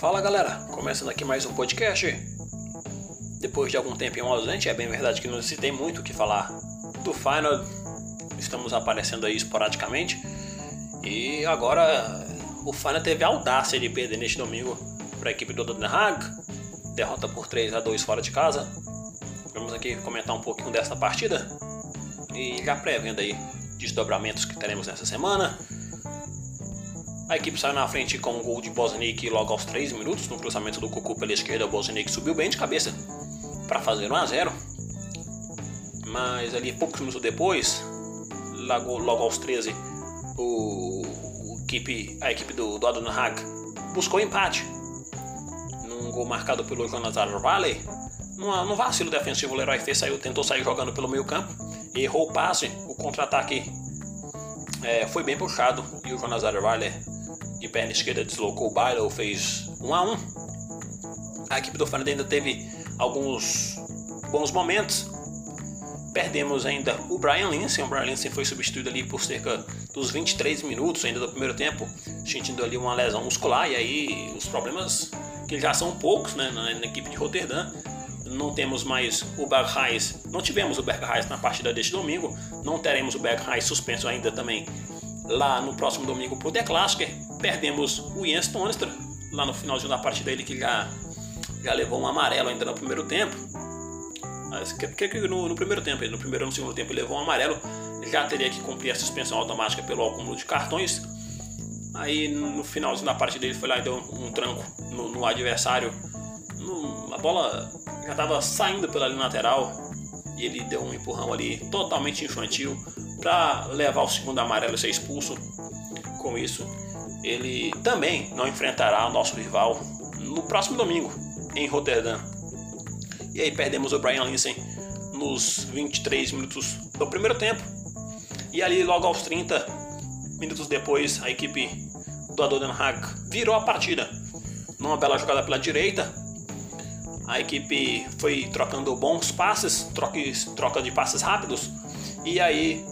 Fala galera, começando aqui mais um podcast. Depois de algum tempinho ausente, é bem verdade que não se tem muito o que falar do Final. Estamos aparecendo aí esporadicamente. E agora o Final teve a audácia de perder neste domingo para a equipe do Haag. Derrota por 3 a 2 fora de casa. Vamos aqui comentar um pouquinho dessa partida. E já prevendo aí desdobramentos que teremos nessa semana. A equipe saiu na frente com um gol de Bosniak logo aos 3 minutos. No cruzamento do Cucu pela esquerda, o Bosniak subiu bem de cabeça para fazer 1 a 0 Mas ali poucos minutos depois, logo, logo aos 13, o, o equipe, a equipe do, do Adon Haag buscou empate. Num gol marcado pelo Jonas Valley. Num vacilo defensivo, o Leroy Fê saiu, tentou sair jogando pelo meio campo. Errou o passe, o contra-ataque é, foi bem puxado e o Jonas Valley de perna esquerda deslocou o Bailo, fez 1 a 1 A equipe do Fernando ainda teve alguns bons momentos. Perdemos ainda o Brian Lindsay. O Brian Lindsay foi substituído ali por cerca dos 23 minutos ainda do primeiro tempo, sentindo ali uma lesão muscular. E aí os problemas que já são poucos né, na, na equipe de Rotterdam. Não temos mais o Berghuis, não tivemos o Berghuis na partida deste domingo, não teremos o Berghuis suspenso ainda também lá no próximo domingo pro The Classic. Perdemos o Jens Tonestra lá no finalzinho da partida ele que já, já levou um amarelo ainda no primeiro tempo. Mas que, no, no, primeiro tempo, no primeiro no segundo tempo ele levou um amarelo, já teria que cumprir a suspensão automática pelo acúmulo de cartões. Aí no finalzinho da partida ele foi lá e deu um, um tranco no, no adversário. No, a bola já estava saindo pela linha lateral e ele deu um empurrão ali totalmente infantil para levar o segundo amarelo e ser expulso. Com isso, ele também não enfrentará o nosso rival no próximo domingo em Rotterdam. E aí perdemos o Brian Linsen nos 23 minutos do primeiro tempo. E ali logo aos 30 minutos depois, a equipe do Adoden Haag virou a partida. Numa bela jogada pela direita, a equipe foi trocando bons passes, troca de passes rápidos. E aí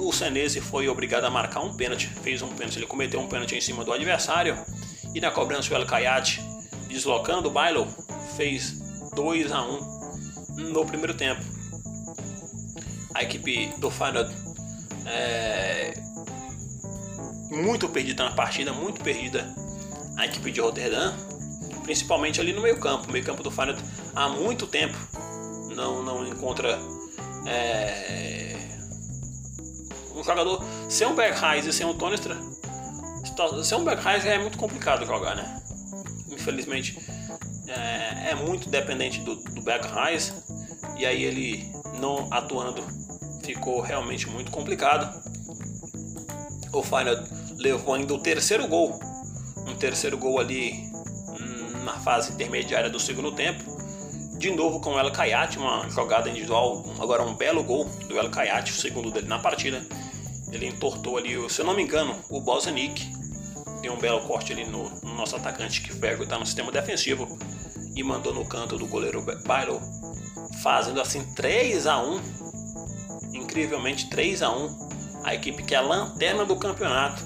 o Senese foi obrigado a marcar um pênalti, fez um pênalti, ele cometeu um pênalti em cima do adversário e na cobrança o El Kayat, deslocando o Bailo, fez 2 a 1 no primeiro tempo. A equipe do Feyenoord é, muito perdida na partida, muito perdida a equipe de Rotterdam, principalmente ali no meio campo. O meio campo do Feyenoord há muito tempo não, não encontra é, um jogador sem um Berghuis e sem um Tonestra, sem um Berghuis é muito complicado jogar, né? Infelizmente é, é muito dependente do, do Berghuis e aí ele não atuando ficou realmente muito complicado. O Feyenoord levou ainda o terceiro gol, um terceiro gol ali hum, na fase intermediária do segundo tempo. De novo com o El Kayat, uma jogada individual, agora um belo gol do El Kayat, o segundo dele na partida. Ele entortou ali, se eu não me engano, o Bosnick. Deu um belo corte ali no, no nosso atacante que foi está no sistema defensivo e mandou no canto do goleiro Bailo, fazendo assim 3 a 1 Incrivelmente 3 a 1 A equipe que é a lanterna do campeonato.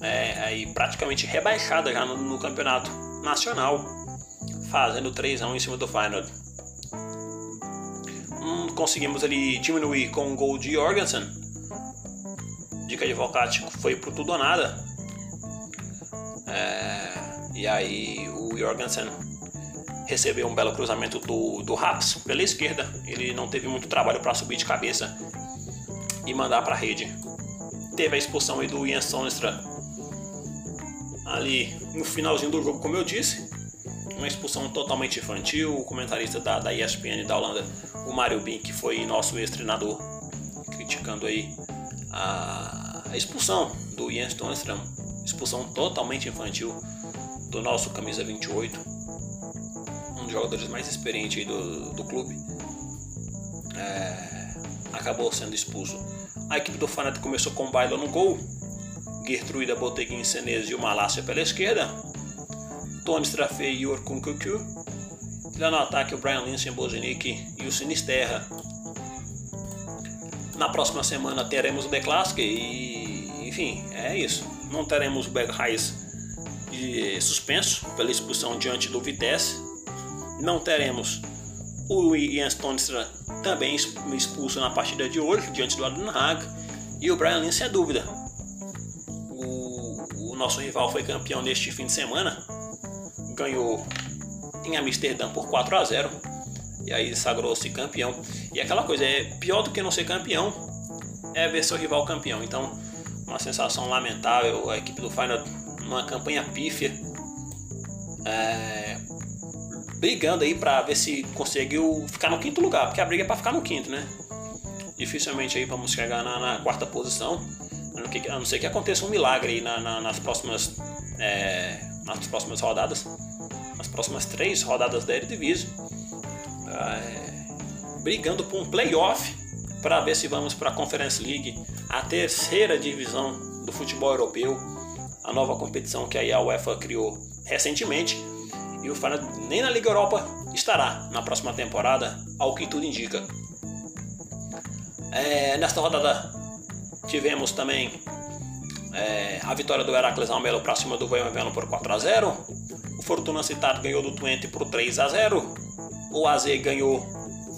É, aí praticamente rebaixada já no, no campeonato nacional, fazendo 3 a 1 em cima do Feyenoord. Hum, conseguimos ali diminuir com o um gol de Jorgensen Dica de Volcati foi pro tudo ou nada. É, e aí o Jorgensen recebeu um belo cruzamento do, do Raps pela esquerda. Ele não teve muito trabalho para subir de cabeça e mandar para a rede. Teve a expulsão aí do Ian Sonstra ali no finalzinho do jogo, como eu disse. Uma expulsão totalmente infantil. O comentarista da, da ESPN da Holanda, o Mário Bink, foi nosso ex-treinador, criticando aí a, a expulsão do Jens Tonstrom, expulsão totalmente infantil do nosso camisa 28, um dos jogadores mais experientes do, do clube, é, acabou sendo expulso. A equipe do Fanatic começou com Baila no gol, Gertruida Boteguin Senez e o Malásia pela esquerda, Tony Strafe e Orkun Kukyu, lá no ataque o Brian Lindsay, Bozinic e o Sinisterra. Na próxima semana teremos o The Classic e, enfim, é isso. Não teremos o Berghuis de suspenso pela expulsão diante do Vitesse. Não teremos o Ian Stonestra também expulso na partida de hoje diante do Aden Haag. E o Brian Lynn sem dúvida. O, o nosso rival foi campeão neste fim de semana. Ganhou em Amsterdã por 4 a 0 e aí sagrou-se campeão. E aquela coisa é pior do que não ser campeão é ver seu rival campeão. Então, uma sensação lamentável. A equipe do Final numa campanha pífia, é, brigando aí para ver se conseguiu ficar no quinto lugar, porque a briga é para ficar no quinto, né? Dificilmente aí vamos chegar na, na quarta posição, a não ser que aconteça um milagre aí na, na, nas próximas é, nas próximas rodadas, nas próximas três rodadas da Eredivisie, é, brigando por um playoff para ver se vamos para a Conference League, a terceira divisão do futebol europeu, a nova competição que a UEFA criou recentemente. E o Feyenoord nem na Liga Europa estará na próxima temporada, ao que tudo indica. É, nesta rodada tivemos também é, a vitória do Heracles Almelo para cima do Voivodino por 4 a 0. O Fortuna Citado ganhou do Twente por 3 a 0. O AZ ganhou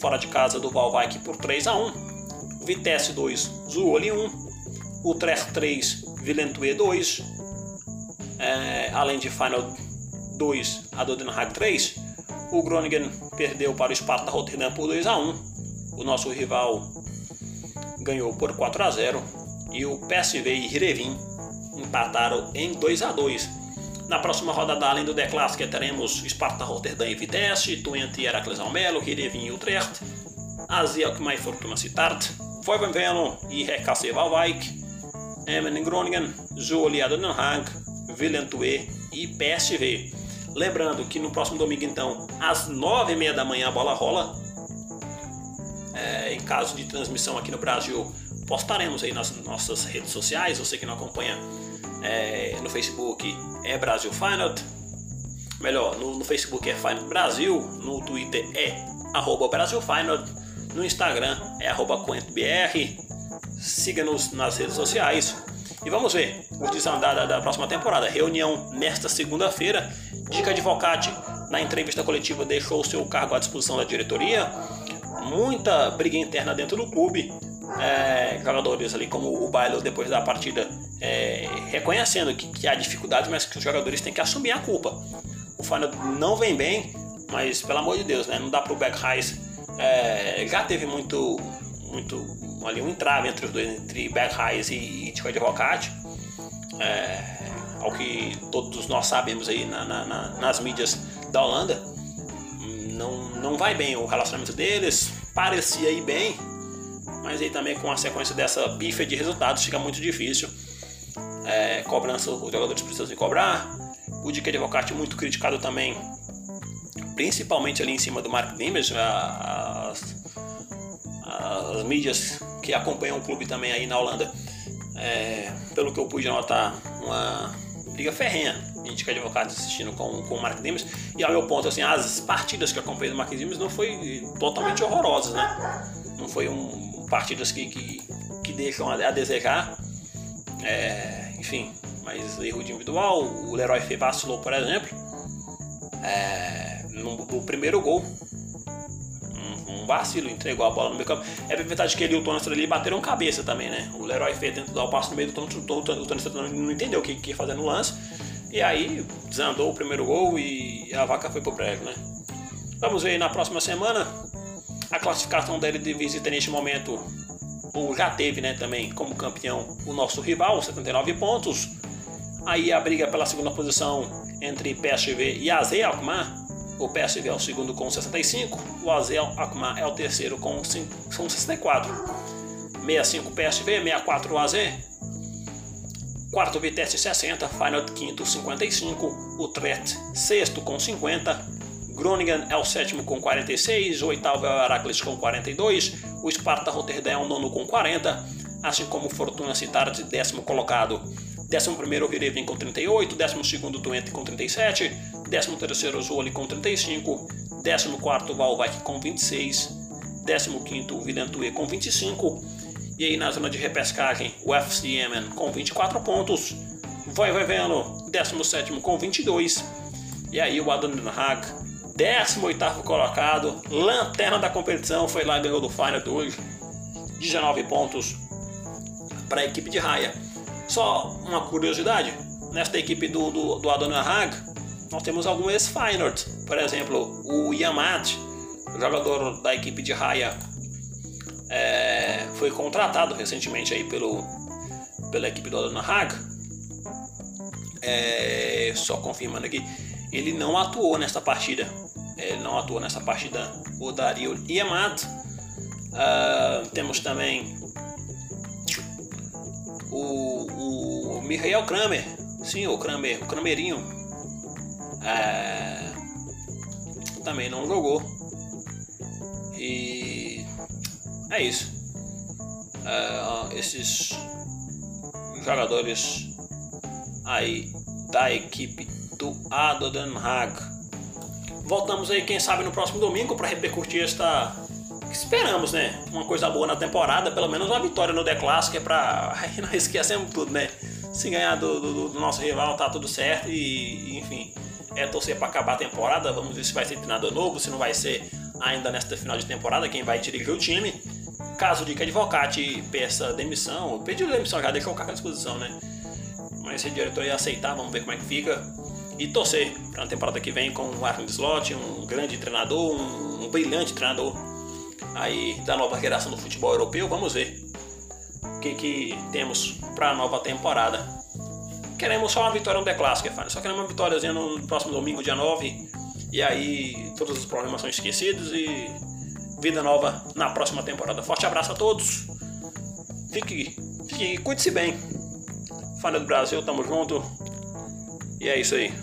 fora de casa do Valvaik por 3 a 1. Vitesse 2, Zuoli 1. Utrecht 3, Villentue 2. É, além de Final 2, a Dodenhag 3. O Groningen perdeu para o Sparta Rotterdam por 2 a 1. O nosso rival ganhou por 4 a 0 e o PSV e Hirevin empataram em 2 a 2. Na próxima rodada, além do The Classic, teremos Sparta Rotterdam e Vitesse, Twente e Heracles Almelo, Hirevin e Utrecht, Asia Alkmaar e Fortuna Sittard, Voivodeno e RKC Waalwijk, Emmen Groningen, Zwolle e Den Haag, Villentue e PSV. Lembrando que no próximo domingo, então, às nove e meia da manhã, a bola rola. É, em caso de transmissão aqui no Brasil, postaremos aí nas nossas redes sociais. Você que não acompanha é, no Facebook é Brasil Final. Melhor, no, no, Facebook é Final Brasil, no Twitter é arroba Brasil Final, no Instagram é arroba Siga-nos nas redes sociais. E vamos ver o desandar da, próxima temporada. Reunião nesta segunda-feira. Dica Advocate, na entrevista coletiva, deixou seu cargo à disposição da diretoria. Muita briga interna dentro do clube. É, jogadores ali como o Bailo depois da partida é, reconhecendo que, que, há dificuldades, mas que os jogadores têm que assumir a culpa. O Feyenoord não vem bem, mas pelo amor de Deus, né, não dá para o Beck é, já teve muito, muito ali um entrave entre os dois, entre Beck e, e Tico Advocate. É, ao que todos nós sabemos aí na, na, na, nas mídias da Holanda, não, não vai bem o relacionamento deles, parecia ir bem, mas aí também com a sequência dessa bifa de resultados fica muito difícil. É, cobrança, os jogadores precisam cobrar. O Dick Advocate muito criticado também, principalmente ali em cima do Mark Dimmers, as, as mídias que acompanham o clube também aí na Holanda, é, pelo que eu pude notar, uma briga ferrenha de advogados assistindo com, com o Mark Dimes. E ao meu ponto, assim, as partidas que eu acompanhei do Mark Dimes não foi totalmente horrorosas, né? Não foi um, partidas que, que, que deixam a, a desejar. É, enfim, mas erro de individual. O Leroy Fê vacilou, por exemplo. É, no, no primeiro gol, vacilo, entregou a bola no meio campo. É verdade que ele e o Tony ali bateram cabeça também, né? O Leroy fez tentou dar o passo no meio do Tony, o Tony não entendeu o que, que ia fazer no lance. E aí desandou o primeiro gol e a vaca foi pro prego, né? Vamos ver na próxima semana a classificação dele de visita neste momento. O já teve, né, também como campeão o nosso rival, 79 pontos. Aí a briga pela segunda posição entre PSV e AZ Alkmaar o PSV é o segundo com 65, o Azel Akmar é o terceiro com, 5, com 64. 65 PSV, 64 AZ. Quarto Vitesse 60, Final quinto 55, o Tret sexto com 50, Groningen é o sétimo com 46, o oitavo é o Heracles com 42, o Sparta Rotterdam é o nono com 40, assim como o Fortuna Cittard, décimo colocado 11 o Virevin com 38, 12 Twente com 37, 13 Zoli com 35, 14 Valvac com 26, 15 Vilentue com 25, e aí na zona de repescagem o FC Yemen com 24 pontos, vai vai vendo 17 com 22. E aí o Adam Hag, 18 colocado, lanterna da competição, foi lá ganhou do Final hoje. 19 pontos para a equipe de Raia. Só uma curiosidade, nesta equipe do, do, do Hag, nós temos alguns ex-Feyenoord. Por exemplo, o Yamat, jogador da equipe de Raia, é, foi contratado recentemente aí pelo, pela equipe do Adonai Hag. É, só confirmando aqui, ele não atuou nesta partida. Ele não atuou nessa partida o Dario Yamat. Uh, temos também o, o Michael Kramer, sim, o Kramer, o Kramerinho, é, também não jogou. E é isso. É, esses jogadores aí da equipe do Ado Den Haag. Voltamos aí, quem sabe, no próximo domingo para repercutir esta esperamos, né? Uma coisa boa na temporada, pelo menos uma vitória no The Classic é pra. Aí nós esquecemos tudo, né? Se ganhar do, do, do, nosso rival, tá tudo certo e, enfim, é torcer para acabar a temporada. Vamos ver se vai ser treinador novo, se não vai ser ainda nesta final de temporada quem vai dirigir o time. Caso de que Advocate peça demissão, pediu demissão já, deixou o cargo à disposição, né? Mas se a diretoria aceitar, vamos ver como é que fica. E torcer para a temporada que vem com o Arnold Slot, um grande treinador, um, um brilhante treinador aí da nova geração do futebol europeu. Vamos ver o que, que temos para a nova temporada. Queremos só uma vitória no The Classic, só queremos uma vitóriazinha no próximo domingo, dia 9. E aí todos os problemas são esquecidos e vida nova na próxima temporada. Forte abraço a todos. Fique, fique cuide-se bem. Fana do Brasil, tamo junto. E é isso aí.